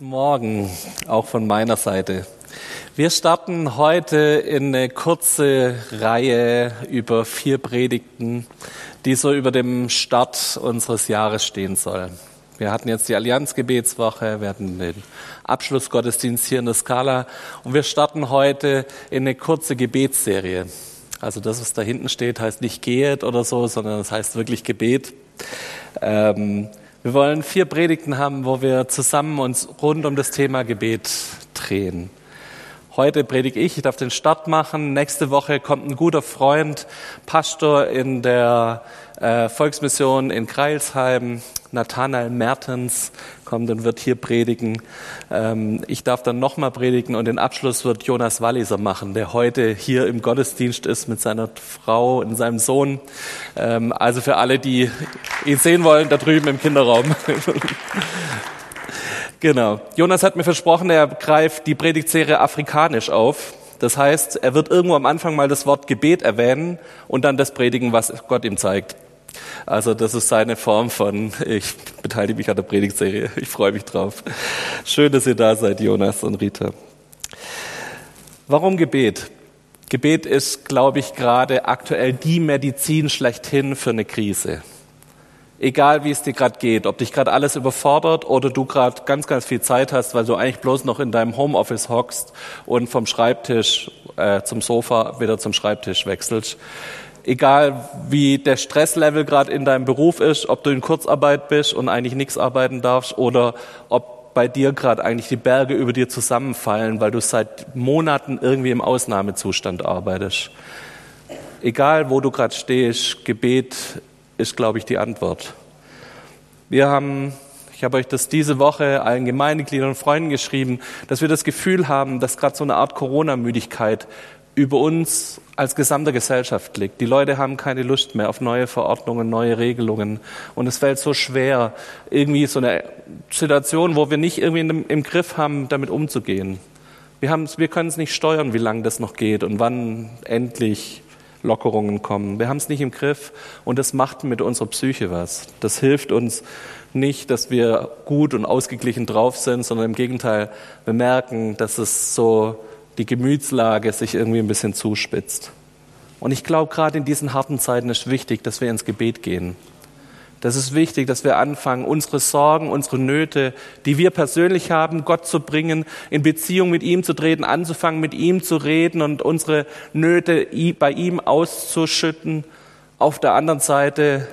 Morgen, auch von meiner Seite. Wir starten heute in eine kurze Reihe über vier Predigten, die so über dem Start unseres Jahres stehen soll. Wir hatten jetzt die Allianzgebetswoche, wir hatten den Abschlussgottesdienst hier in der Skala und wir starten heute in eine kurze Gebetsserie. Also das, was da hinten steht, heißt nicht Gehet oder so, sondern es das heißt wirklich Gebet. Ähm, wir wollen vier Predigten haben, wo wir zusammen uns rund um das Thema Gebet drehen. Heute predige ich, ich darf den Start machen. Nächste Woche kommt ein guter Freund, Pastor in der äh, Volksmission in Kreilsheim, Nathanael Mertens, kommt und wird hier predigen. Ähm, ich darf dann nochmal predigen und den Abschluss wird Jonas Walliser machen, der heute hier im Gottesdienst ist mit seiner Frau und seinem Sohn. Ähm, also für alle, die ihn sehen wollen, da drüben im Kinderraum. genau. Jonas hat mir versprochen, er greift die Predigtserie afrikanisch auf. Das heißt, er wird irgendwo am Anfang mal das Wort Gebet erwähnen und dann das predigen, was Gott ihm zeigt. Also das ist seine Form von, ich beteilige mich an der Predigtserie. Ich freue mich drauf. Schön, dass ihr da seid, Jonas und Rita. Warum Gebet? Gebet ist, glaube ich, gerade aktuell die Medizin schlechthin für eine Krise. Egal wie es dir gerade geht, ob dich gerade alles überfordert oder du gerade ganz, ganz viel Zeit hast, weil du eigentlich bloß noch in deinem Homeoffice hockst und vom Schreibtisch äh, zum Sofa wieder zum Schreibtisch wechselst egal wie der Stresslevel gerade in deinem Beruf ist, ob du in Kurzarbeit bist und eigentlich nichts arbeiten darfst oder ob bei dir gerade eigentlich die Berge über dir zusammenfallen, weil du seit Monaten irgendwie im Ausnahmezustand arbeitest. Egal, wo du gerade stehst, Gebet ist, glaube ich, die Antwort. Wir haben, ich habe euch das diese Woche allen Gemeindegliedern und Freunden geschrieben, dass wir das Gefühl haben, dass gerade so eine Art Corona-Müdigkeit über uns als gesamte Gesellschaft liegt. Die Leute haben keine Lust mehr auf neue Verordnungen, neue Regelungen. Und es fällt so schwer, irgendwie so eine Situation, wo wir nicht irgendwie im Griff haben, damit umzugehen. Wir, wir können es nicht steuern, wie lange das noch geht und wann endlich Lockerungen kommen. Wir haben es nicht im Griff und das macht mit unserer Psyche was. Das hilft uns nicht, dass wir gut und ausgeglichen drauf sind, sondern im Gegenteil, wir merken, dass es so die Gemütslage sich irgendwie ein bisschen zuspitzt. Und ich glaube, gerade in diesen harten Zeiten ist wichtig, dass wir ins Gebet gehen. Das ist wichtig, dass wir anfangen, unsere Sorgen, unsere Nöte, die wir persönlich haben, Gott zu bringen, in Beziehung mit ihm zu treten, anzufangen, mit ihm zu reden und unsere Nöte bei ihm auszuschütten. Auf der anderen Seite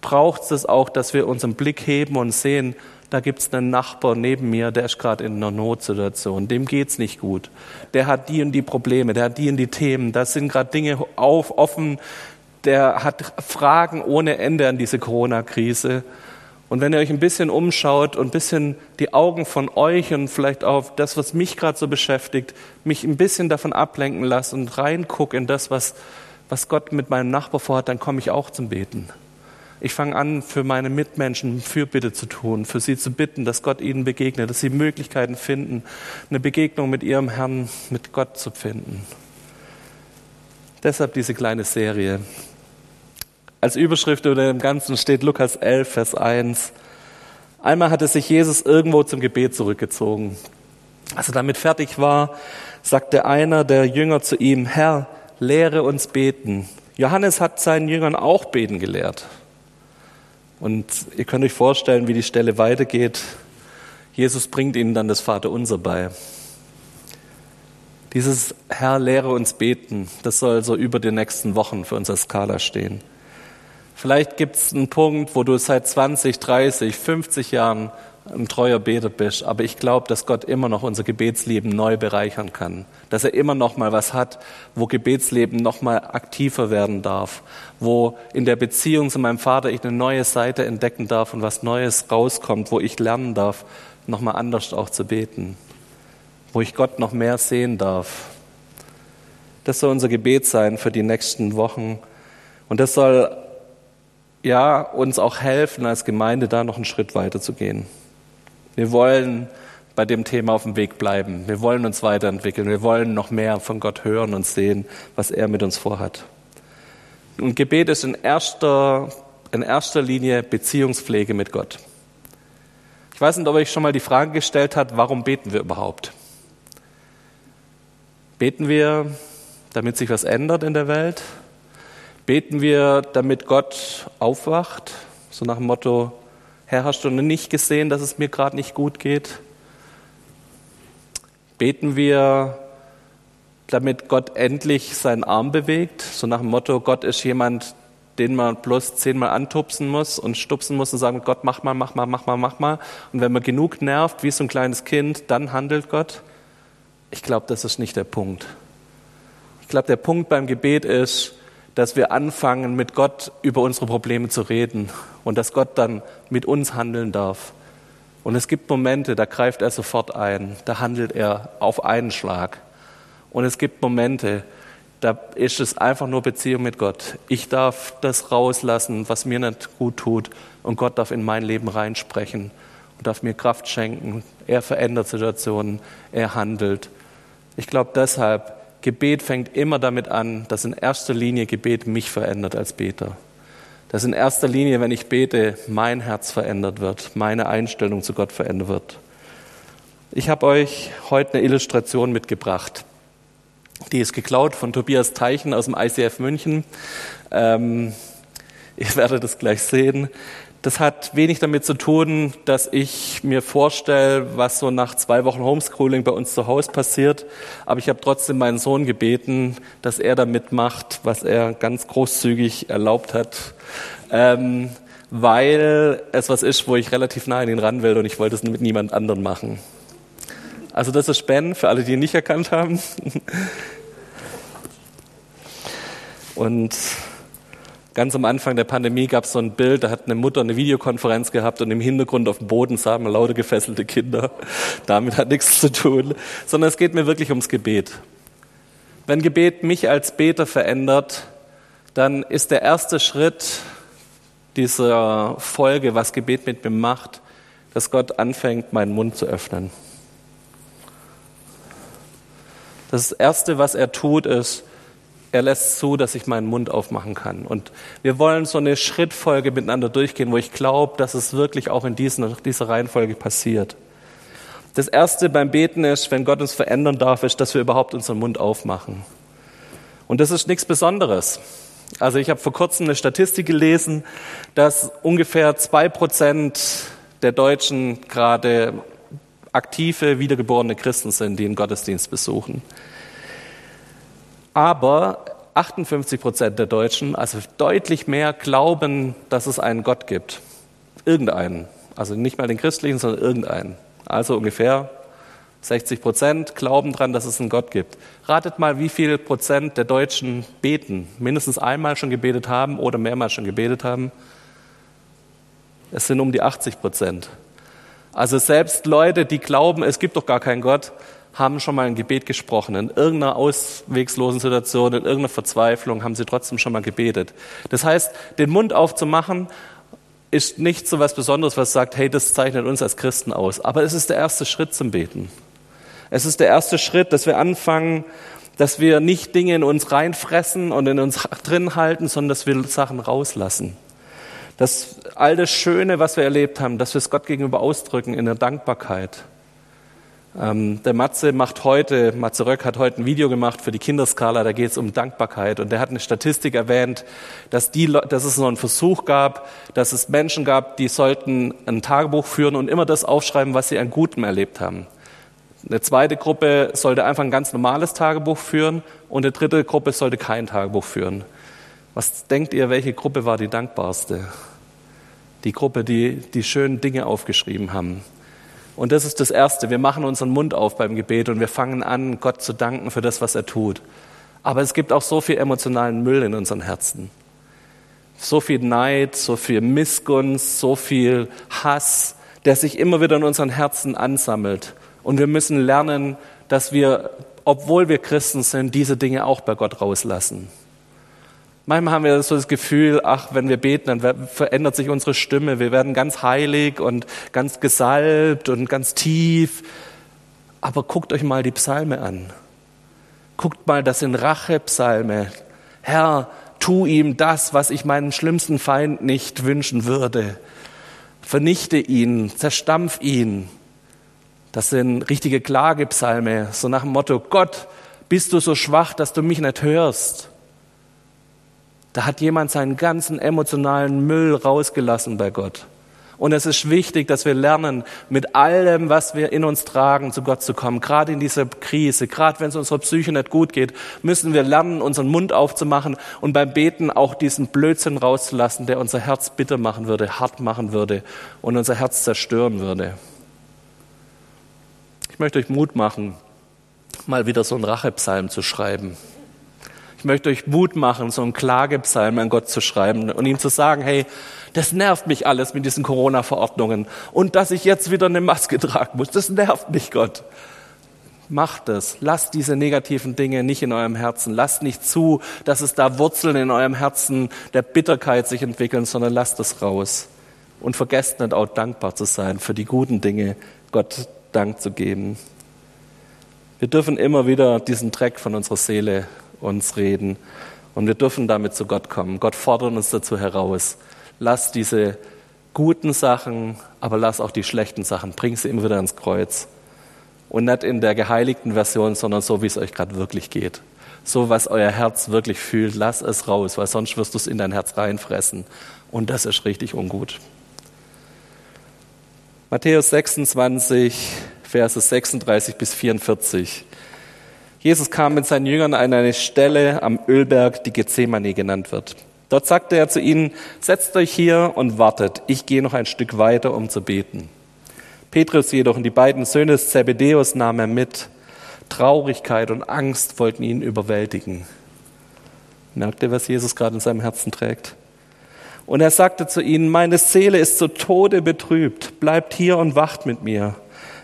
braucht es auch, dass wir unseren Blick heben und sehen, da gibt es einen Nachbar neben mir, der ist gerade in einer Notsituation, dem geht's nicht gut. Der hat die und die Probleme, der hat die und die Themen, da sind gerade Dinge auf, offen, der hat Fragen ohne Ende an diese Corona-Krise. Und wenn ihr euch ein bisschen umschaut und ein bisschen die Augen von euch und vielleicht auch das, was mich gerade so beschäftigt, mich ein bisschen davon ablenken lasst und reinguck in das, was, was Gott mit meinem Nachbar vorhat, dann komme ich auch zum Beten. Ich fange an, für meine Mitmenschen Fürbitte zu tun, für sie zu bitten, dass Gott ihnen begegnet, dass sie Möglichkeiten finden, eine Begegnung mit ihrem Herrn, mit Gott zu finden. Deshalb diese kleine Serie. Als Überschrift über dem Ganzen steht Lukas 11, Vers 1. Einmal hatte sich Jesus irgendwo zum Gebet zurückgezogen. Als er damit fertig war, sagte einer der Jünger zu ihm, Herr, lehre uns beten. Johannes hat seinen Jüngern auch beten gelehrt. Und ihr könnt euch vorstellen, wie die Stelle weitergeht. Jesus bringt ihnen dann das Vaterunser bei. Dieses Herr, lehre uns beten, das soll so über die nächsten Wochen für unser Skala stehen. Vielleicht gibt es einen Punkt, wo du seit 20, 30, 50 Jahren ein treuer Beter bist, aber ich glaube, dass Gott immer noch unser Gebetsleben neu bereichern kann, dass er immer noch mal was hat, wo Gebetsleben noch mal aktiver werden darf, wo in der Beziehung zu meinem Vater ich eine neue Seite entdecken darf und was Neues rauskommt, wo ich lernen darf, noch mal anders auch zu beten, wo ich Gott noch mehr sehen darf. Das soll unser Gebet sein für die nächsten Wochen. Und das soll ja uns auch helfen als Gemeinde da noch einen Schritt weiter zu gehen. Wir wollen bei dem Thema auf dem Weg bleiben. Wir wollen uns weiterentwickeln. Wir wollen noch mehr von Gott hören und sehen, was er mit uns vorhat. Und Gebet ist in erster, in erster Linie Beziehungspflege mit Gott. Ich weiß nicht, ob euch schon mal die Frage gestellt hat, warum beten wir überhaupt? Beten wir, damit sich was ändert in der Welt? Beten wir, damit Gott aufwacht? So nach dem Motto, Herr, hast du nicht gesehen, dass es mir gerade nicht gut geht? Beten wir, damit Gott endlich seinen Arm bewegt? So nach dem Motto, Gott ist jemand, den man bloß zehnmal antupsen muss und stupsen muss und sagen, Gott, mach mal, mach mal, mach mal, mach mal. Und wenn man genug nervt, wie so ein kleines Kind, dann handelt Gott. Ich glaube, das ist nicht der Punkt. Ich glaube, der Punkt beim Gebet ist, dass wir anfangen, mit Gott über unsere Probleme zu reden und dass Gott dann mit uns handeln darf. Und es gibt Momente, da greift er sofort ein, da handelt er auf einen Schlag. Und es gibt Momente, da ist es einfach nur Beziehung mit Gott. Ich darf das rauslassen, was mir nicht gut tut, und Gott darf in mein Leben reinsprechen und darf mir Kraft schenken. Er verändert Situationen, er handelt. Ich glaube deshalb, Gebet fängt immer damit an, dass in erster Linie Gebet mich verändert als Beter. Dass in erster Linie, wenn ich bete, mein Herz verändert wird, meine Einstellung zu Gott verändert wird. Ich habe euch heute eine Illustration mitgebracht. Die ist geklaut von Tobias Teichen aus dem ICF München. Ähm, ihr werdet es gleich sehen. Das hat wenig damit zu tun, dass ich mir vorstelle, was so nach zwei Wochen Homeschooling bei uns zu Hause passiert. Aber ich habe trotzdem meinen Sohn gebeten, dass er da mitmacht, was er ganz großzügig erlaubt hat. Ähm, weil es was ist, wo ich relativ nah an ihn ran will und ich wollte es mit niemand anderen machen. Also das ist Ben, für alle, die ihn nicht erkannt haben. Und ganz am Anfang der Pandemie gab es so ein Bild, da hat eine Mutter eine Videokonferenz gehabt und im Hintergrund auf dem Boden sah man lauter gefesselte Kinder. Damit hat nichts zu tun, sondern es geht mir wirklich ums Gebet. Wenn Gebet mich als Beter verändert, dann ist der erste Schritt dieser Folge, was Gebet mit mir macht, dass Gott anfängt, meinen Mund zu öffnen. Das Erste, was er tut, ist, er lässt zu, dass ich meinen Mund aufmachen kann. Und wir wollen so eine Schrittfolge miteinander durchgehen, wo ich glaube, dass es wirklich auch in diesen, dieser Reihenfolge passiert. Das Erste beim Beten ist, wenn Gott uns verändern darf, ist, dass wir überhaupt unseren Mund aufmachen. Und das ist nichts Besonderes. Also ich habe vor kurzem eine Statistik gelesen, dass ungefähr zwei Prozent der Deutschen gerade aktive, wiedergeborene Christen sind, die einen Gottesdienst besuchen. Aber 58 Prozent der Deutschen, also deutlich mehr, glauben, dass es einen Gott gibt. Irgendeinen. Also nicht mal den christlichen, sondern irgendeinen. Also ungefähr 60 Prozent glauben daran, dass es einen Gott gibt. Ratet mal, wie viel Prozent der Deutschen beten, mindestens einmal schon gebetet haben oder mehrmals schon gebetet haben. Es sind um die 80 Prozent. Also selbst Leute, die glauben, es gibt doch gar keinen Gott, haben schon mal ein Gebet gesprochen. In irgendeiner auswegslosen Situation, in irgendeiner Verzweiflung haben sie trotzdem schon mal gebetet. Das heißt, den Mund aufzumachen ist nicht so was Besonderes, was sagt, hey, das zeichnet uns als Christen aus. Aber es ist der erste Schritt zum Beten. Es ist der erste Schritt, dass wir anfangen, dass wir nicht Dinge in uns reinfressen und in uns drin halten, sondern dass wir Sachen rauslassen. Dass all das Schöne, was wir erlebt haben, dass wir es Gott gegenüber ausdrücken in der Dankbarkeit. Ähm, der Matze macht heute, Matze Röck hat heute ein Video gemacht für die Kinderskala, da geht es um Dankbarkeit. Und der hat eine Statistik erwähnt, dass, die, dass es noch einen Versuch gab, dass es Menschen gab, die sollten ein Tagebuch führen und immer das aufschreiben, was sie an Gutem erlebt haben. Eine zweite Gruppe sollte einfach ein ganz normales Tagebuch führen und eine dritte Gruppe sollte kein Tagebuch führen. Was denkt ihr, welche Gruppe war die dankbarste? Die Gruppe, die die schönen Dinge aufgeschrieben haben. Und das ist das Erste. Wir machen unseren Mund auf beim Gebet und wir fangen an, Gott zu danken für das, was er tut. Aber es gibt auch so viel emotionalen Müll in unseren Herzen. So viel Neid, so viel Missgunst, so viel Hass, der sich immer wieder in unseren Herzen ansammelt. Und wir müssen lernen, dass wir, obwohl wir Christen sind, diese Dinge auch bei Gott rauslassen. Manchmal haben wir so das Gefühl, ach, wenn wir beten, dann verändert sich unsere Stimme. Wir werden ganz heilig und ganz gesalbt und ganz tief. Aber guckt euch mal die Psalme an. Guckt mal, das sind Rachepsalme. Herr, tu ihm das, was ich meinen schlimmsten Feind nicht wünschen würde. vernichte ihn, zerstampf ihn. Das sind richtige Klagepsalme, so nach dem Motto, Gott, bist du so schwach, dass du mich nicht hörst? Da hat jemand seinen ganzen emotionalen Müll rausgelassen bei Gott. Und es ist wichtig, dass wir lernen, mit allem, was wir in uns tragen, zu Gott zu kommen. Gerade in dieser Krise, gerade wenn es unserer Psyche nicht gut geht, müssen wir lernen, unseren Mund aufzumachen und beim Beten auch diesen Blödsinn rauszulassen, der unser Herz bitter machen würde, hart machen würde und unser Herz zerstören würde. Ich möchte euch Mut machen, mal wieder so einen Rachepsalm zu schreiben. Ich möchte euch Mut machen, so einen Klagepsalm an Gott zu schreiben und ihm zu sagen, hey, das nervt mich alles mit diesen Corona-Verordnungen und dass ich jetzt wieder eine Maske tragen muss, das nervt mich, Gott. Macht es. Lasst diese negativen Dinge nicht in eurem Herzen. Lasst nicht zu, dass es da Wurzeln in eurem Herzen der Bitterkeit sich entwickeln, sondern lasst es raus. Und vergesst nicht auch dankbar zu sein für die guten Dinge, Gott Dank zu geben. Wir dürfen immer wieder diesen Dreck von unserer Seele uns reden und wir dürfen damit zu Gott kommen. Gott fordert uns dazu heraus. Lass diese guten Sachen, aber lass auch die schlechten Sachen, bring sie immer wieder ans Kreuz. Und nicht in der geheiligten Version, sondern so, wie es euch gerade wirklich geht. So, was euer Herz wirklich fühlt, lass es raus, weil sonst wirst du es in dein Herz reinfressen. Und das ist richtig ungut. Matthäus 26, Verse 36 bis 44. Jesus kam mit seinen Jüngern an eine Stelle am Ölberg, die Gethsemane genannt wird. Dort sagte er zu ihnen, setzt euch hier und wartet, ich gehe noch ein Stück weiter, um zu beten. Petrus jedoch und die beiden Söhne des Zebedeus nahm er mit. Traurigkeit und Angst wollten ihn überwältigen. Merkt ihr, was Jesus gerade in seinem Herzen trägt? Und er sagte zu ihnen, meine Seele ist zu Tode betrübt, bleibt hier und wacht mit mir.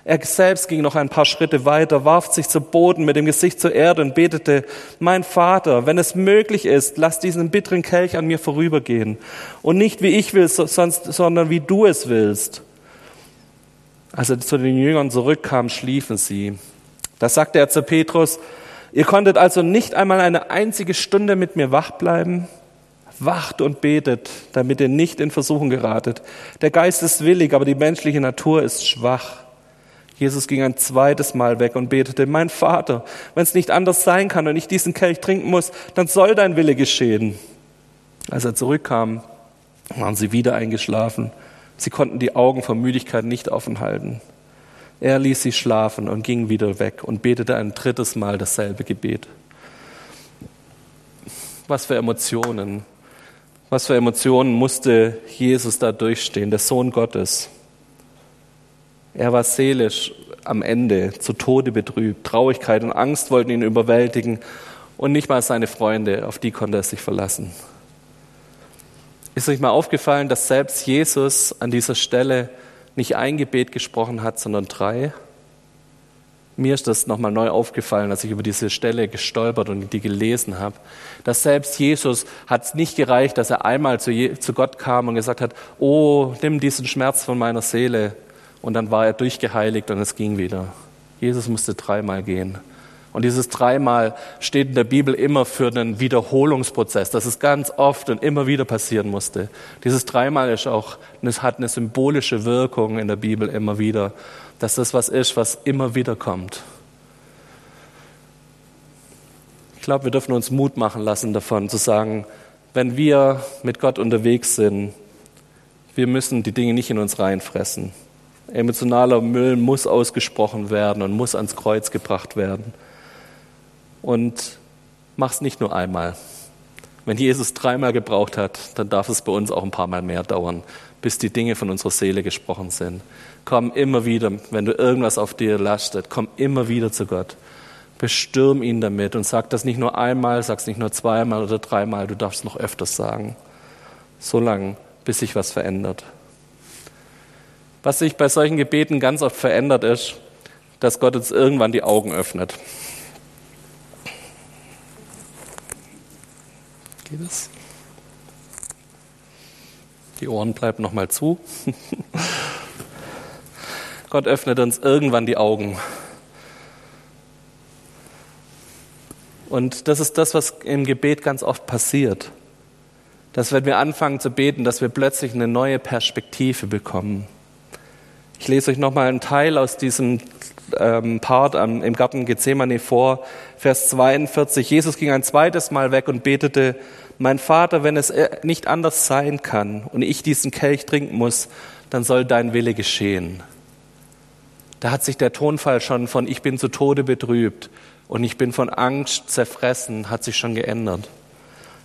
Er selbst ging noch ein paar Schritte weiter, warf sich zu Boden mit dem Gesicht zur Erde und betete, mein Vater, wenn es möglich ist, lass diesen bitteren Kelch an mir vorübergehen. Und nicht wie ich will, sondern wie du es willst. Als er zu den Jüngern zurückkam, schliefen sie. Da sagte er zu Petrus, ihr konntet also nicht einmal eine einzige Stunde mit mir wach bleiben? Wacht und betet, damit ihr nicht in Versuchung geratet. Der Geist ist willig, aber die menschliche Natur ist schwach. Jesus ging ein zweites Mal weg und betete, mein Vater, wenn es nicht anders sein kann und ich diesen Kelch trinken muss, dann soll dein Wille geschehen. Als er zurückkam, waren sie wieder eingeschlafen. Sie konnten die Augen vor Müdigkeit nicht offen halten. Er ließ sie schlafen und ging wieder weg und betete ein drittes Mal dasselbe Gebet. Was für Emotionen, was für Emotionen musste Jesus da durchstehen, der Sohn Gottes. Er war seelisch am Ende, zu Tode betrübt. Traurigkeit und Angst wollten ihn überwältigen und nicht mal seine Freunde, auf die konnte er sich verlassen. Ist euch mal aufgefallen, dass selbst Jesus an dieser Stelle nicht ein Gebet gesprochen hat, sondern drei? Mir ist das nochmal neu aufgefallen, als ich über diese Stelle gestolpert und die gelesen habe, dass selbst Jesus hat es nicht gereicht, dass er einmal zu, zu Gott kam und gesagt hat, oh, nimm diesen Schmerz von meiner Seele. Und dann war er durchgeheiligt und es ging wieder. Jesus musste dreimal gehen. Und dieses dreimal steht in der Bibel immer für einen Wiederholungsprozess, dass es ganz oft und immer wieder passieren musste. Dieses dreimal ist auch, es hat eine symbolische Wirkung in der Bibel immer wieder dass das was ist, was immer wieder kommt. Ich glaube, wir dürfen uns Mut machen lassen davon, zu sagen, wenn wir mit Gott unterwegs sind, wir müssen die Dinge nicht in uns reinfressen. Emotionaler Müll muss ausgesprochen werden und muss ans Kreuz gebracht werden. Und mach's nicht nur einmal. Wenn Jesus dreimal gebraucht hat, dann darf es bei uns auch ein paar Mal mehr dauern, bis die Dinge von unserer Seele gesprochen sind. Komm immer wieder, wenn du irgendwas auf dir lastet, komm immer wieder zu Gott. Bestürm ihn damit und sag das nicht nur einmal, sag es nicht nur zweimal oder dreimal, du darfst noch öfters sagen. So lange, bis sich was verändert. Was sich bei solchen Gebeten ganz oft verändert ist, dass Gott uns irgendwann die Augen öffnet. Geht es? Die Ohren bleiben nochmal zu. Gott öffnet uns irgendwann die Augen. Und das ist das, was im Gebet ganz oft passiert. dass wenn wir anfangen zu beten, dass wir plötzlich eine neue Perspektive bekommen. Ich lese euch nochmal einen Teil aus diesem ähm, Part am, im Garten Gethsemane vor, Vers 42. Jesus ging ein zweites Mal weg und betete, mein Vater, wenn es äh, nicht anders sein kann und ich diesen Kelch trinken muss, dann soll dein Wille geschehen. Da hat sich der Tonfall schon von ich bin zu Tode betrübt und ich bin von Angst zerfressen, hat sich schon geändert.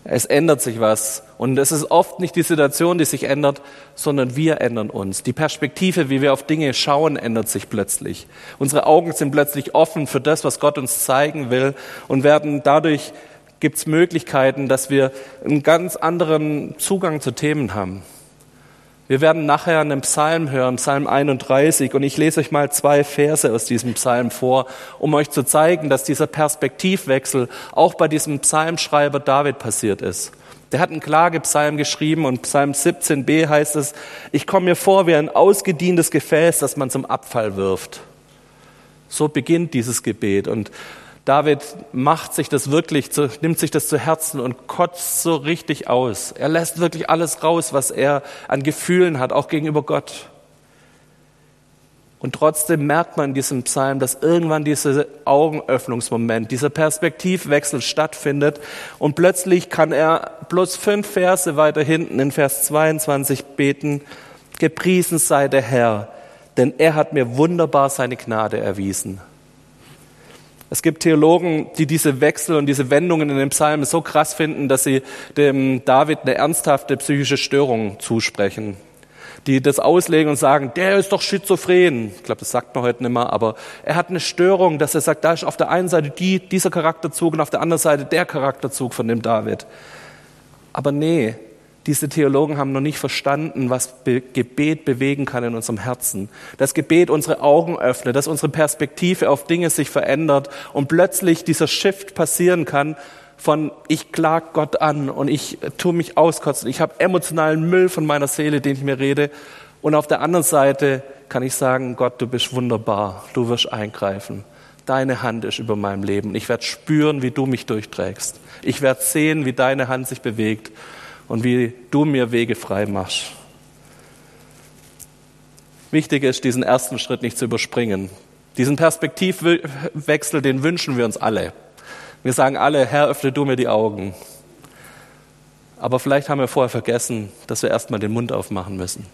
Es ändert sich was. Und es ist oft nicht die Situation, die sich ändert, sondern wir ändern uns. Die Perspektive, wie wir auf Dinge schauen, ändert sich plötzlich. Unsere Augen sind plötzlich offen für das, was Gott uns zeigen will und werden dadurch gibt es Möglichkeiten, dass wir einen ganz anderen Zugang zu Themen haben. Wir werden nachher einen Psalm hören, Psalm 31, und ich lese euch mal zwei Verse aus diesem Psalm vor, um euch zu zeigen, dass dieser Perspektivwechsel auch bei diesem Psalmschreiber David passiert ist. Der hat einen Klagepsalm geschrieben und Psalm 17b heißt es, ich komme mir vor wie ein ausgedientes Gefäß, das man zum Abfall wirft. So beginnt dieses Gebet und David macht sich das wirklich, zu, nimmt sich das zu Herzen und kotzt so richtig aus. Er lässt wirklich alles raus, was er an Gefühlen hat, auch gegenüber Gott. Und trotzdem merkt man in diesem Psalm, dass irgendwann dieser Augenöffnungsmoment, dieser Perspektivwechsel stattfindet und plötzlich kann er bloß fünf Verse weiter hinten in Vers 22 beten, gepriesen sei der Herr, denn er hat mir wunderbar seine Gnade erwiesen. Es gibt Theologen, die diese Wechsel und diese Wendungen in den Psalmen so krass finden, dass sie dem David eine ernsthafte psychische Störung zusprechen. Die das auslegen und sagen, der ist doch schizophren. Ich glaube, das sagt man heute nicht mehr, aber er hat eine Störung, dass er sagt, da ist auf der einen Seite die, dieser Charakterzug und auf der anderen Seite der Charakterzug von dem David. Aber nee, diese Theologen haben noch nicht verstanden, was Gebet bewegen kann in unserem Herzen. Das Gebet unsere Augen öffnet, dass unsere Perspektive auf Dinge sich verändert und plötzlich dieser Shift passieren kann von ich klag Gott an und ich tue mich auskotzen, ich habe emotionalen Müll von meiner Seele, den ich mir rede und auf der anderen Seite kann ich sagen, Gott, du bist wunderbar, du wirst eingreifen. Deine Hand ist über meinem Leben. Ich werde spüren, wie du mich durchträgst. Ich werde sehen, wie deine Hand sich bewegt und wie du mir Wege frei machst. Wichtig ist, diesen ersten Schritt nicht zu überspringen. Diesen Perspektivwechsel, den wünschen wir uns alle. Wir sagen alle, Herr, öffne du mir die Augen. Aber vielleicht haben wir vorher vergessen, dass wir erstmal den Mund aufmachen müssen.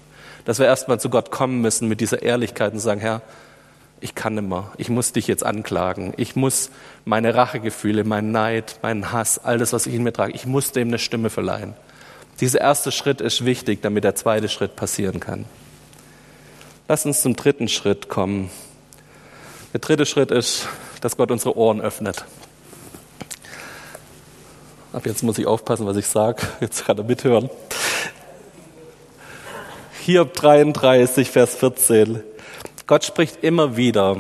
Dass wir erstmal zu Gott kommen müssen mit dieser Ehrlichkeit und sagen, Herr, ich kann nimmer. Ich muss dich jetzt anklagen. Ich muss meine Rachegefühle, meinen Neid, meinen Hass, all das, was ich in mir trage, ich muss dem eine Stimme verleihen. Dieser erste Schritt ist wichtig, damit der zweite Schritt passieren kann. Lass uns zum dritten Schritt kommen. Der dritte Schritt ist, dass Gott unsere Ohren öffnet. Ab jetzt muss ich aufpassen, was ich sage. Jetzt kann er mithören. Hier 33, Vers 14. Gott spricht immer wieder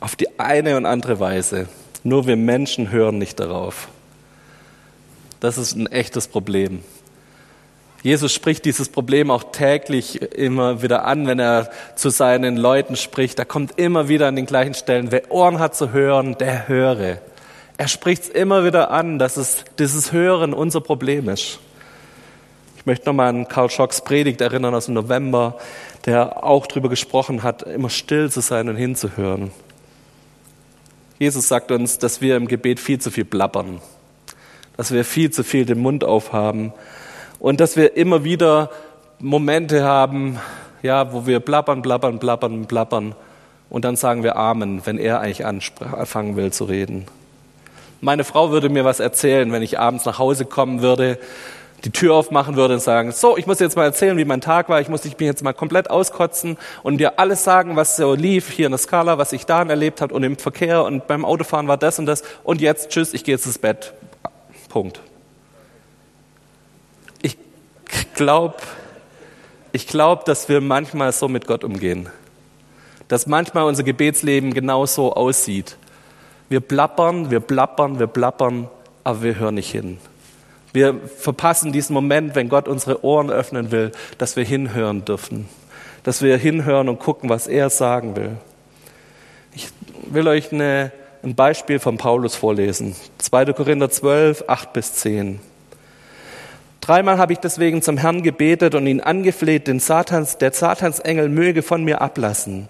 auf die eine und andere Weise. Nur wir Menschen hören nicht darauf. Das ist ein echtes Problem. Jesus spricht dieses Problem auch täglich immer wieder an, wenn er zu seinen Leuten spricht. Er kommt immer wieder an den gleichen Stellen. Wer Ohren hat zu hören, der höre. Er spricht es immer wieder an, dass es dieses Hören unser Problem ist. Ich möchte nochmal an Karl Schocks Predigt erinnern aus dem November, der auch darüber gesprochen hat, immer still zu sein und hinzuhören. Jesus sagt uns, dass wir im Gebet viel zu viel blabbern, dass wir viel zu viel den Mund aufhaben und dass wir immer wieder Momente haben, ja, wo wir blabbern, blabbern, blabbern, blabbern und dann sagen wir Amen, wenn er eigentlich anfangen will zu reden. Meine Frau würde mir was erzählen, wenn ich abends nach Hause kommen würde, die Tür aufmachen würde und sagen, so, ich muss jetzt mal erzählen, wie mein Tag war, ich muss mich jetzt mal komplett auskotzen und dir alles sagen, was so lief hier in der Skala, was ich da erlebt habe und im Verkehr und beim Autofahren war das und das und jetzt, tschüss, ich gehe jetzt ins Bett. Punkt glaube, ich glaube, dass wir manchmal so mit Gott umgehen. Dass manchmal unser Gebetsleben genau so aussieht. Wir plappern, wir plappern, wir plappern, aber wir hören nicht hin. Wir verpassen diesen Moment, wenn Gott unsere Ohren öffnen will, dass wir hinhören dürfen. Dass wir hinhören und gucken, was er sagen will. Ich will euch eine, ein Beispiel von Paulus vorlesen. 2. Korinther 12, 8 bis 10. Dreimal habe ich deswegen zum Herrn gebetet und ihn angefleht, den Satans, der Satansengel möge von mir ablassen.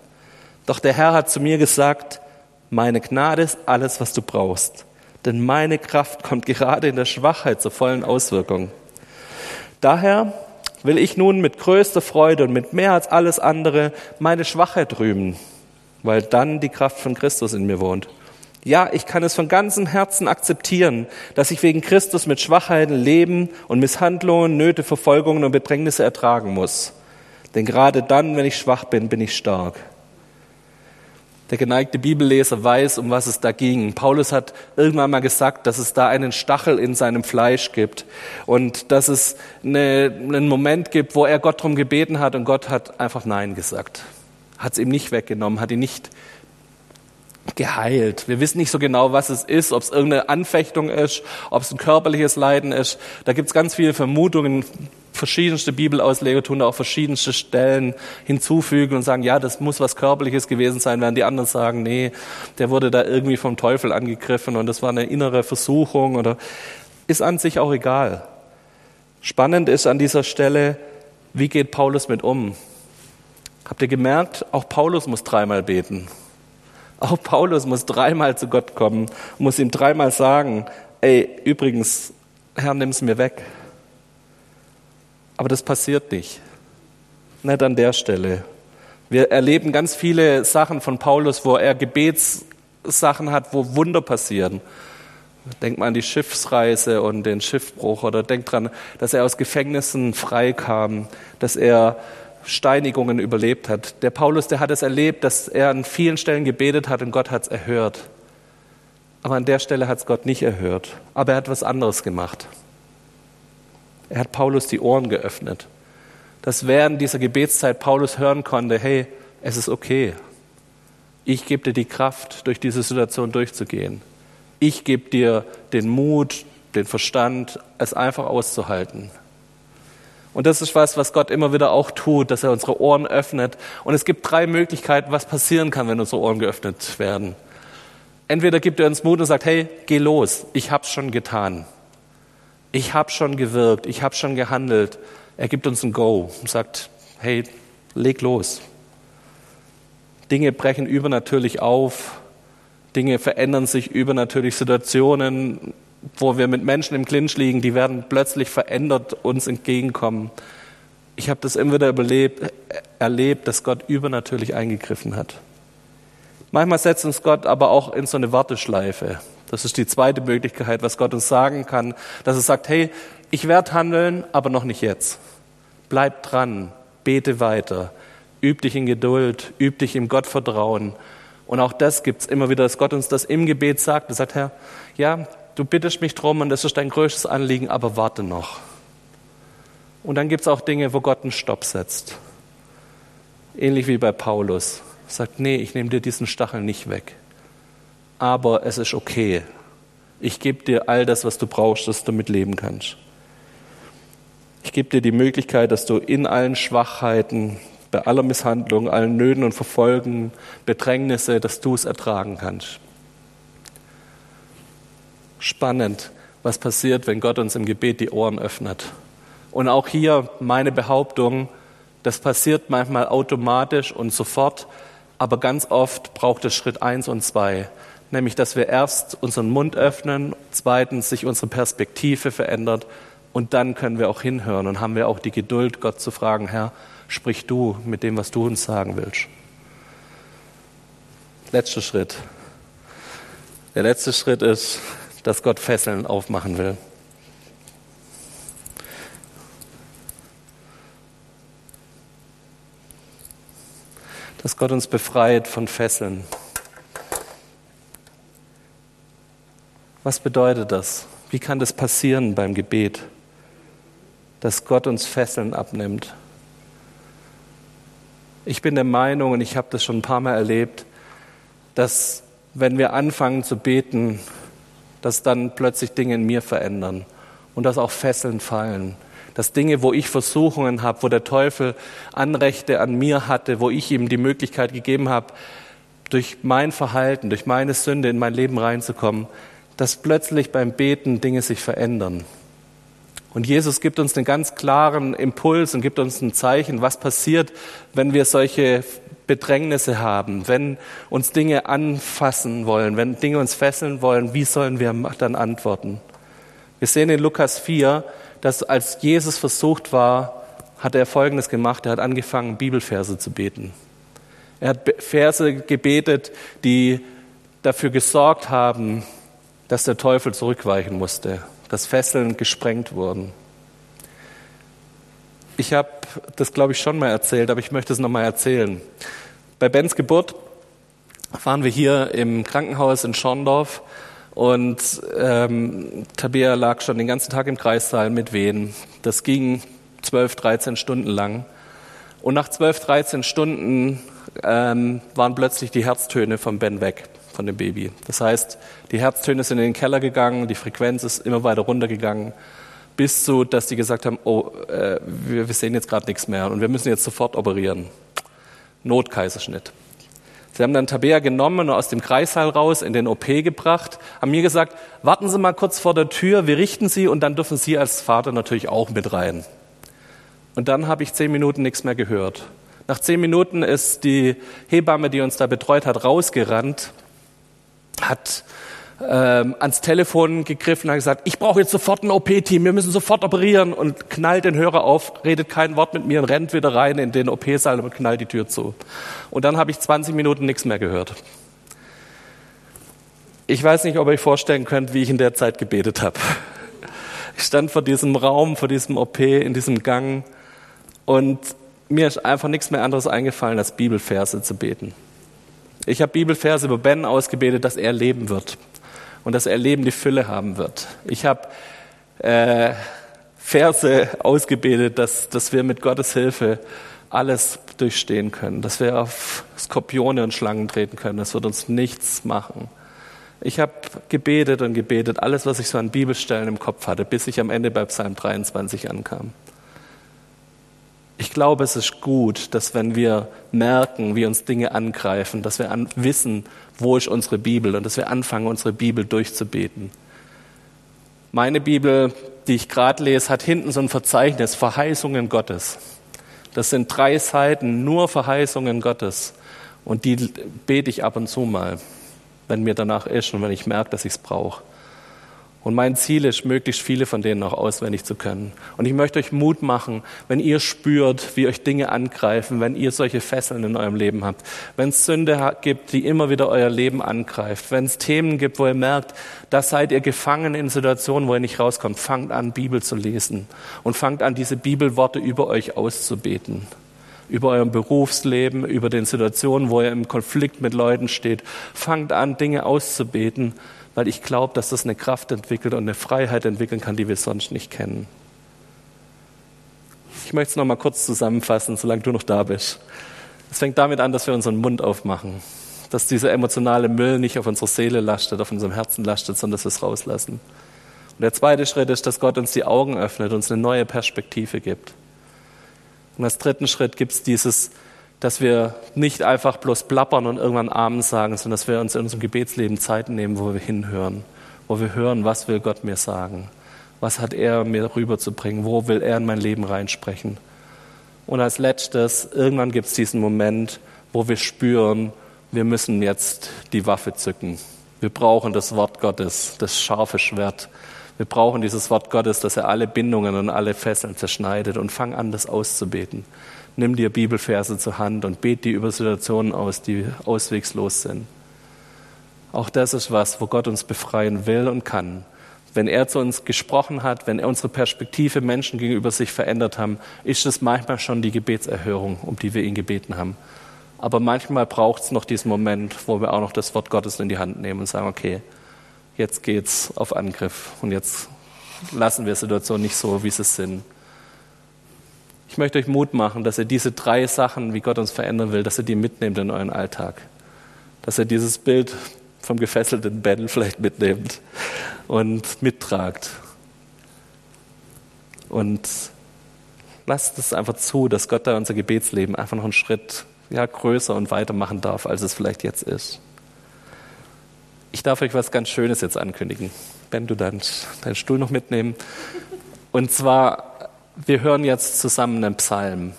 Doch der Herr hat zu mir gesagt, meine Gnade ist alles, was du brauchst, denn meine Kraft kommt gerade in der Schwachheit zur vollen Auswirkung. Daher will ich nun mit größter Freude und mit mehr als alles andere meine Schwachheit rühmen, weil dann die Kraft von Christus in mir wohnt. Ja, ich kann es von ganzem Herzen akzeptieren, dass ich wegen Christus mit Schwachheiten leben und Misshandlungen, Nöte, Verfolgungen und Bedrängnisse ertragen muss. Denn gerade dann, wenn ich schwach bin, bin ich stark. Der geneigte Bibelleser weiß, um was es da ging. Paulus hat irgendwann mal gesagt, dass es da einen Stachel in seinem Fleisch gibt und dass es eine, einen Moment gibt, wo er Gott darum gebeten hat und Gott hat einfach Nein gesagt. Hat es ihm nicht weggenommen, hat ihn nicht geheilt. Wir wissen nicht so genau, was es ist, ob es irgendeine Anfechtung ist, ob es ein körperliches Leiden ist. Da gibt es ganz viele Vermutungen. Verschiedenste Bibelausleger tun da auch verschiedenste Stellen hinzufügen und sagen, ja, das muss was Körperliches gewesen sein, während die anderen sagen, nee, der wurde da irgendwie vom Teufel angegriffen und das war eine innere Versuchung oder ist an sich auch egal. Spannend ist an dieser Stelle, wie geht Paulus mit um? Habt ihr gemerkt, auch Paulus muss dreimal beten. Auch Paulus muss dreimal zu Gott kommen, muss ihm dreimal sagen, ey, übrigens, Herr, nimm es mir weg. Aber das passiert nicht. Nicht an der Stelle. Wir erleben ganz viele Sachen von Paulus, wo er Gebetssachen hat, wo Wunder passieren. Denkt mal an die Schiffsreise und den Schiffbruch oder denkt dran, dass er aus Gefängnissen freikam, dass er Steinigungen überlebt hat. Der Paulus, der hat es erlebt, dass er an vielen Stellen gebetet hat und Gott hat es erhört. Aber an der Stelle hat es Gott nicht erhört. Aber er hat was anderes gemacht. Er hat Paulus die Ohren geöffnet, dass während dieser Gebetszeit Paulus hören konnte, hey, es ist okay. Ich gebe dir die Kraft, durch diese Situation durchzugehen. Ich gebe dir den Mut, den Verstand, es einfach auszuhalten. Und das ist was, was Gott immer wieder auch tut, dass er unsere Ohren öffnet. Und es gibt drei Möglichkeiten, was passieren kann, wenn unsere Ohren geöffnet werden. Entweder gibt er uns Mut und sagt, hey, geh los, ich hab's schon getan. Ich habe schon gewirkt, ich habe schon gehandelt. Er gibt uns ein Go und sagt, hey, leg los. Dinge brechen übernatürlich auf, Dinge verändern sich übernatürlich, Situationen, wo wir mit Menschen im Clinch liegen, die werden plötzlich verändert uns entgegenkommen. Ich habe das immer wieder überlebt, erlebt, dass Gott übernatürlich eingegriffen hat. Manchmal setzt uns Gott aber auch in so eine Warteschleife. Das ist die zweite Möglichkeit, was Gott uns sagen kann, dass er sagt, hey, ich werde handeln, aber noch nicht jetzt. Bleib dran, bete weiter, üb dich in Geduld, üb dich im Gottvertrauen. Und auch das gibt's immer wieder, dass Gott uns das im Gebet sagt. Er sagt, Herr, ja, du bittest mich drum und das ist dein größtes Anliegen, aber warte noch. Und dann gibt's auch Dinge, wo Gott einen Stopp setzt. Ähnlich wie bei Paulus. Er sagt, nee, ich nehme dir diesen Stachel nicht weg aber es ist okay. Ich gebe dir all das, was du brauchst, dass du damit leben kannst. Ich gebe dir die Möglichkeit, dass du in allen Schwachheiten, bei aller Misshandlung, allen Nöten und Verfolgen, Bedrängnisse, dass du es ertragen kannst. Spannend, was passiert, wenn Gott uns im Gebet die Ohren öffnet. Und auch hier meine Behauptung, das passiert manchmal automatisch und sofort, aber ganz oft braucht es Schritt eins und zwei nämlich dass wir erst unseren Mund öffnen, zweitens sich unsere Perspektive verändert und dann können wir auch hinhören und haben wir auch die Geduld, Gott zu fragen, Herr, sprich du mit dem, was du uns sagen willst. Letzter Schritt. Der letzte Schritt ist, dass Gott Fesseln aufmachen will. Dass Gott uns befreit von Fesseln. Was bedeutet das? Wie kann das passieren beim Gebet, dass Gott uns Fesseln abnimmt? Ich bin der Meinung, und ich habe das schon ein paar Mal erlebt, dass wenn wir anfangen zu beten, dass dann plötzlich Dinge in mir verändern und dass auch Fesseln fallen. Dass Dinge, wo ich Versuchungen habe, wo der Teufel Anrechte an mir hatte, wo ich ihm die Möglichkeit gegeben habe, durch mein Verhalten, durch meine Sünde in mein Leben reinzukommen, dass plötzlich beim Beten Dinge sich verändern. Und Jesus gibt uns einen ganz klaren Impuls und gibt uns ein Zeichen, was passiert, wenn wir solche Bedrängnisse haben, wenn uns Dinge anfassen wollen, wenn Dinge uns fesseln wollen, wie sollen wir dann antworten? Wir sehen in Lukas 4, dass als Jesus versucht war, hat er Folgendes gemacht. Er hat angefangen, Bibelverse zu beten. Er hat Verse gebetet, die dafür gesorgt haben, dass der Teufel zurückweichen musste, dass Fesseln gesprengt wurden. Ich habe das, glaube ich, schon mal erzählt, aber ich möchte es nochmal erzählen. Bei Bens Geburt waren wir hier im Krankenhaus in Schorndorf und ähm, Tabea lag schon den ganzen Tag im Kreissaal mit Wehen. Das ging 12, 13 Stunden lang. Und nach 12, 13 Stunden ähm, waren plötzlich die Herztöne von Ben weg, von dem Baby. Das heißt, die Herztöne sind in den Keller gegangen, die Frequenz ist immer weiter runtergegangen bis so, dass die gesagt haben, oh, äh, wir, wir sehen jetzt gerade nichts mehr und wir müssen jetzt sofort operieren. Notkaiserschnitt. Sie haben dann Tabea genommen und aus dem Kreissaal raus in den OP gebracht, haben mir gesagt, warten Sie mal kurz vor der Tür, wir richten Sie und dann dürfen Sie als Vater natürlich auch mit rein. Und dann habe ich zehn Minuten nichts mehr gehört. Nach zehn Minuten ist die Hebamme, die uns da betreut hat, rausgerannt, hat ähm, ans Telefon gegriffen und hat gesagt, ich brauche jetzt sofort ein OP-Team, wir müssen sofort operieren und knallt den Hörer auf, redet kein Wort mit mir und rennt wieder rein in den OP-Saal und knallt die Tür zu. Und dann habe ich 20 Minuten nichts mehr gehört. Ich weiß nicht, ob ihr euch vorstellen könnt, wie ich in der Zeit gebetet habe. Ich stand vor diesem Raum, vor diesem OP, in diesem Gang und mir ist einfach nichts mehr anderes eingefallen, als Bibelverse zu beten. Ich habe Bibelverse über Ben ausgebetet, dass er leben wird und dass er Leben die Fülle haben wird. Ich habe äh, Verse ausgebetet, dass, dass wir mit Gottes Hilfe alles durchstehen können, dass wir auf Skorpione und Schlangen treten können. Das wird uns nichts machen. Ich habe gebetet und gebetet, alles, was ich so an Bibelstellen im Kopf hatte, bis ich am Ende bei Psalm 23 ankam. Ich glaube, es ist gut, dass wenn wir merken, wie uns Dinge angreifen, dass wir an, wissen, wo ist unsere Bibel und dass wir anfangen, unsere Bibel durchzubeten. Meine Bibel, die ich gerade lese, hat hinten so ein Verzeichnis, Verheißungen Gottes. Das sind drei Seiten, nur Verheißungen Gottes. Und die bete ich ab und zu mal, wenn mir danach ist und wenn ich merke, dass ich es brauche. Und mein Ziel ist, möglichst viele von denen auch auswendig zu können. Und ich möchte euch Mut machen, wenn ihr spürt, wie euch Dinge angreifen, wenn ihr solche Fesseln in eurem Leben habt, wenn es Sünde gibt, die immer wieder euer Leben angreift, wenn es Themen gibt, wo ihr merkt, da seid ihr gefangen in Situationen, wo ihr nicht rauskommt, fangt an, Bibel zu lesen und fangt an, diese Bibelworte über euch auszubeten über eurem Berufsleben, über den Situationen, wo ihr im Konflikt mit Leuten steht. Fangt an, Dinge auszubeten weil ich glaube, dass das eine Kraft entwickelt und eine Freiheit entwickeln kann, die wir sonst nicht kennen. Ich möchte es noch mal kurz zusammenfassen, solange du noch da bist. Es fängt damit an, dass wir unseren Mund aufmachen, dass dieser emotionale Müll nicht auf unserer Seele lastet, auf unserem Herzen lastet, sondern dass wir es rauslassen. Und der zweite Schritt ist, dass Gott uns die Augen öffnet, uns eine neue Perspektive gibt. Und als dritten Schritt gibt es dieses dass wir nicht einfach bloß plappern und irgendwann Amen sagen, sondern dass wir uns in unserem Gebetsleben Zeit nehmen, wo wir hinhören, wo wir hören, was will Gott mir sagen, was hat er mir rüberzubringen, wo will er in mein Leben reinsprechen. Und als letztes, irgendwann gibt es diesen Moment, wo wir spüren, wir müssen jetzt die Waffe zücken. Wir brauchen das Wort Gottes, das scharfe Schwert. Wir brauchen dieses Wort Gottes, dass er alle Bindungen und alle Fesseln zerschneidet und fang an, das auszubeten nimm dir Bibelverse zur Hand und bet die über Situationen aus, die auswegslos sind. Auch das ist was, wo Gott uns befreien will und kann. Wenn er zu uns gesprochen hat, wenn er unsere Perspektive Menschen gegenüber sich verändert haben, ist es manchmal schon die Gebetserhörung, um die wir ihn gebeten haben. Aber manchmal braucht es noch diesen Moment, wo wir auch noch das Wort Gottes in die Hand nehmen und sagen, okay, jetzt geht's auf Angriff und jetzt lassen wir Situationen nicht so, wie sie sind. Ich möchte euch Mut machen, dass ihr diese drei Sachen, wie Gott uns verändern will, dass ihr die mitnehmt in euren Alltag. Dass ihr dieses Bild vom gefesselten Ben vielleicht mitnehmt und mittragt. Und lasst es einfach zu, dass Gott da unser Gebetsleben einfach noch einen Schritt ja, größer und weiter machen darf, als es vielleicht jetzt ist. Ich darf euch was ganz Schönes jetzt ankündigen. Ben, du deinen, deinen Stuhl noch mitnehmen. Und zwar, wir hören jetzt zusammen einen Psalm.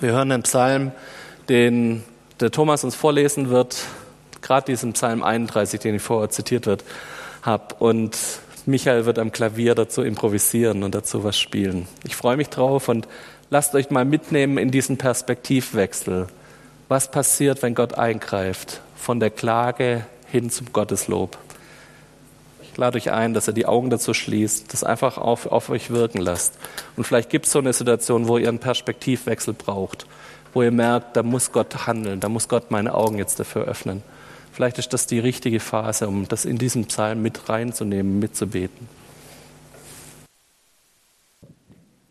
Wir hören einen Psalm, den der Thomas uns vorlesen wird, gerade diesen Psalm 31, den ich vorher zitiert wird, habe. Und Michael wird am Klavier dazu improvisieren und dazu was spielen. Ich freue mich drauf und lasst euch mal mitnehmen in diesen Perspektivwechsel. Was passiert, wenn Gott eingreift? Von der Klage hin zum Gotteslob. Lade euch ein, dass ihr die Augen dazu schließt, das einfach auf, auf euch wirken lasst. Und vielleicht gibt es so eine Situation, wo ihr einen Perspektivwechsel braucht, wo ihr merkt, da muss Gott handeln, da muss Gott meine Augen jetzt dafür öffnen. Vielleicht ist das die richtige Phase, um das in diesem Psalm mit reinzunehmen, mitzubeten.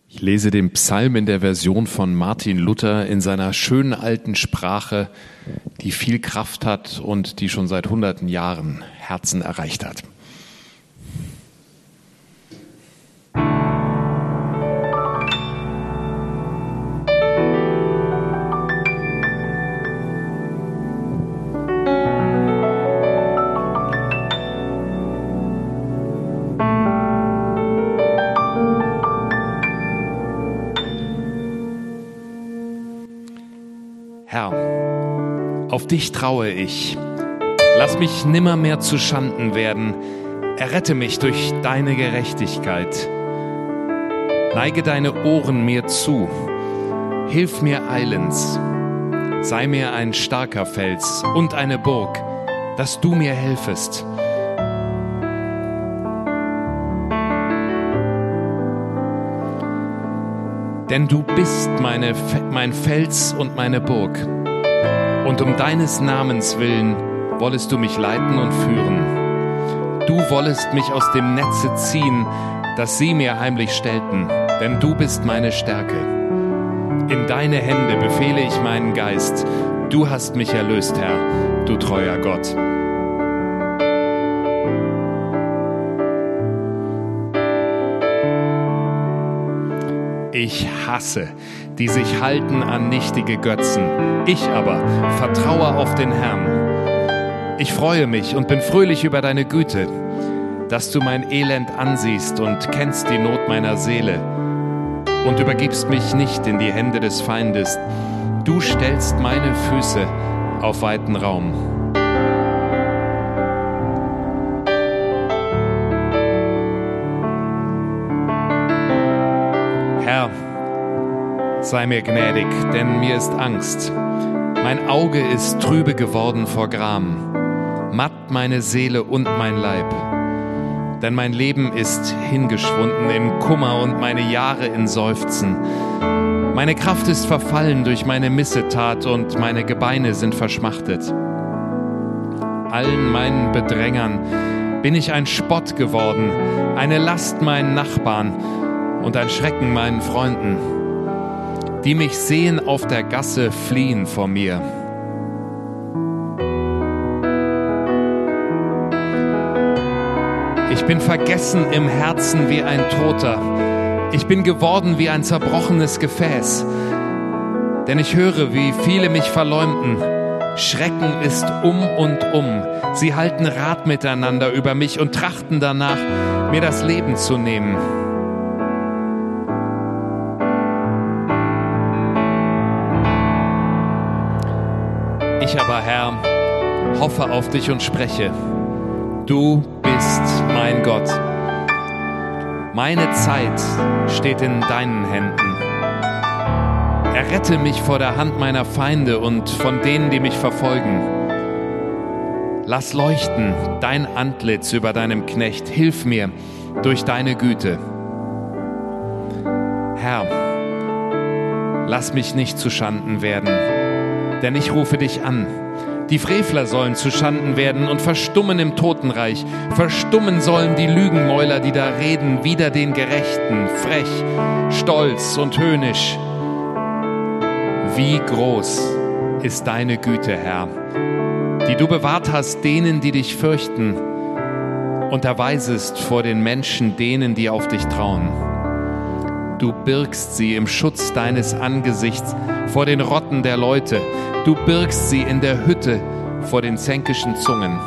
Ich lese den Psalm in der Version von Martin Luther in seiner schönen alten Sprache, die viel Kraft hat und die schon seit hunderten Jahren Herzen erreicht hat. Dich traue ich. Lass mich nimmermehr zu Schanden werden. Errette mich durch deine Gerechtigkeit. Neige deine Ohren mir zu. Hilf mir eilends. Sei mir ein starker Fels und eine Burg, dass du mir helfest. Denn du bist meine, mein Fels und meine Burg und um deines Namens willen wollest du mich leiten und führen. Du wollest mich aus dem Netze ziehen, das sie mir heimlich stellten, denn du bist meine Stärke. In deine Hände befehle ich meinen Geist. Du hast mich erlöst, Herr, du treuer Gott. Ich hasse, die sich halten an nichtige Götzen. Ich aber vertraue auf den Herrn. Ich freue mich und bin fröhlich über deine Güte, dass du mein Elend ansiehst und kennst die Not meiner Seele und übergibst mich nicht in die Hände des Feindes. Du stellst meine Füße auf weiten Raum. Sei mir gnädig, denn mir ist Angst. Mein Auge ist trübe geworden vor Gram, matt meine Seele und mein Leib. Denn mein Leben ist hingeschwunden in Kummer und meine Jahre in Seufzen. Meine Kraft ist verfallen durch meine Missetat und meine Gebeine sind verschmachtet. Allen meinen Bedrängern bin ich ein Spott geworden, eine Last meinen Nachbarn und ein Schrecken meinen Freunden die mich sehen auf der Gasse, fliehen vor mir. Ich bin vergessen im Herzen wie ein Toter. Ich bin geworden wie ein zerbrochenes Gefäß. Denn ich höre, wie viele mich verleumden. Schrecken ist um und um. Sie halten Rat miteinander über mich und trachten danach, mir das Leben zu nehmen. Ich aber, Herr, hoffe auf dich und spreche. Du bist mein Gott. Meine Zeit steht in deinen Händen. Errette mich vor der Hand meiner Feinde und von denen, die mich verfolgen. Lass leuchten dein Antlitz über deinem Knecht. Hilf mir durch deine Güte. Herr, lass mich nicht zu Schanden werden denn ich rufe dich an. Die Frevler sollen zu Schanden werden und verstummen im Totenreich. Verstummen sollen die Lügenmäuler, die da reden, wider den Gerechten, frech, stolz und höhnisch. Wie groß ist deine Güte, Herr, die du bewahrt hast denen, die dich fürchten, und erweisest vor den Menschen denen, die auf dich trauen. Du birgst sie im Schutz deines Angesichts vor den Rotten der Leute. Du birgst sie in der Hütte vor den zänkischen Zungen.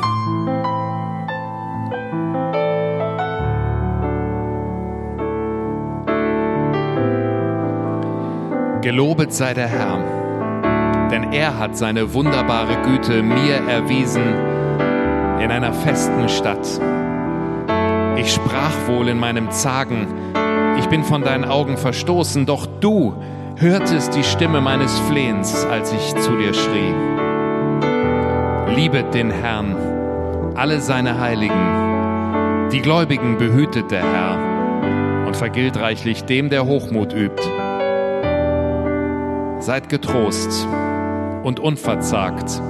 Gelobet sei der Herr, denn er hat seine wunderbare Güte mir erwiesen in einer festen Stadt. Ich sprach wohl in meinem Zagen, ich bin von deinen Augen verstoßen, doch du hörtest die Stimme meines Flehens, als ich zu dir schrie. Liebet den Herrn, alle seine Heiligen, die Gläubigen behütet der Herr und vergilt reichlich dem, der Hochmut übt. Seid getrost und unverzagt,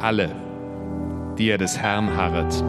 alle, die ihr des Herrn harret.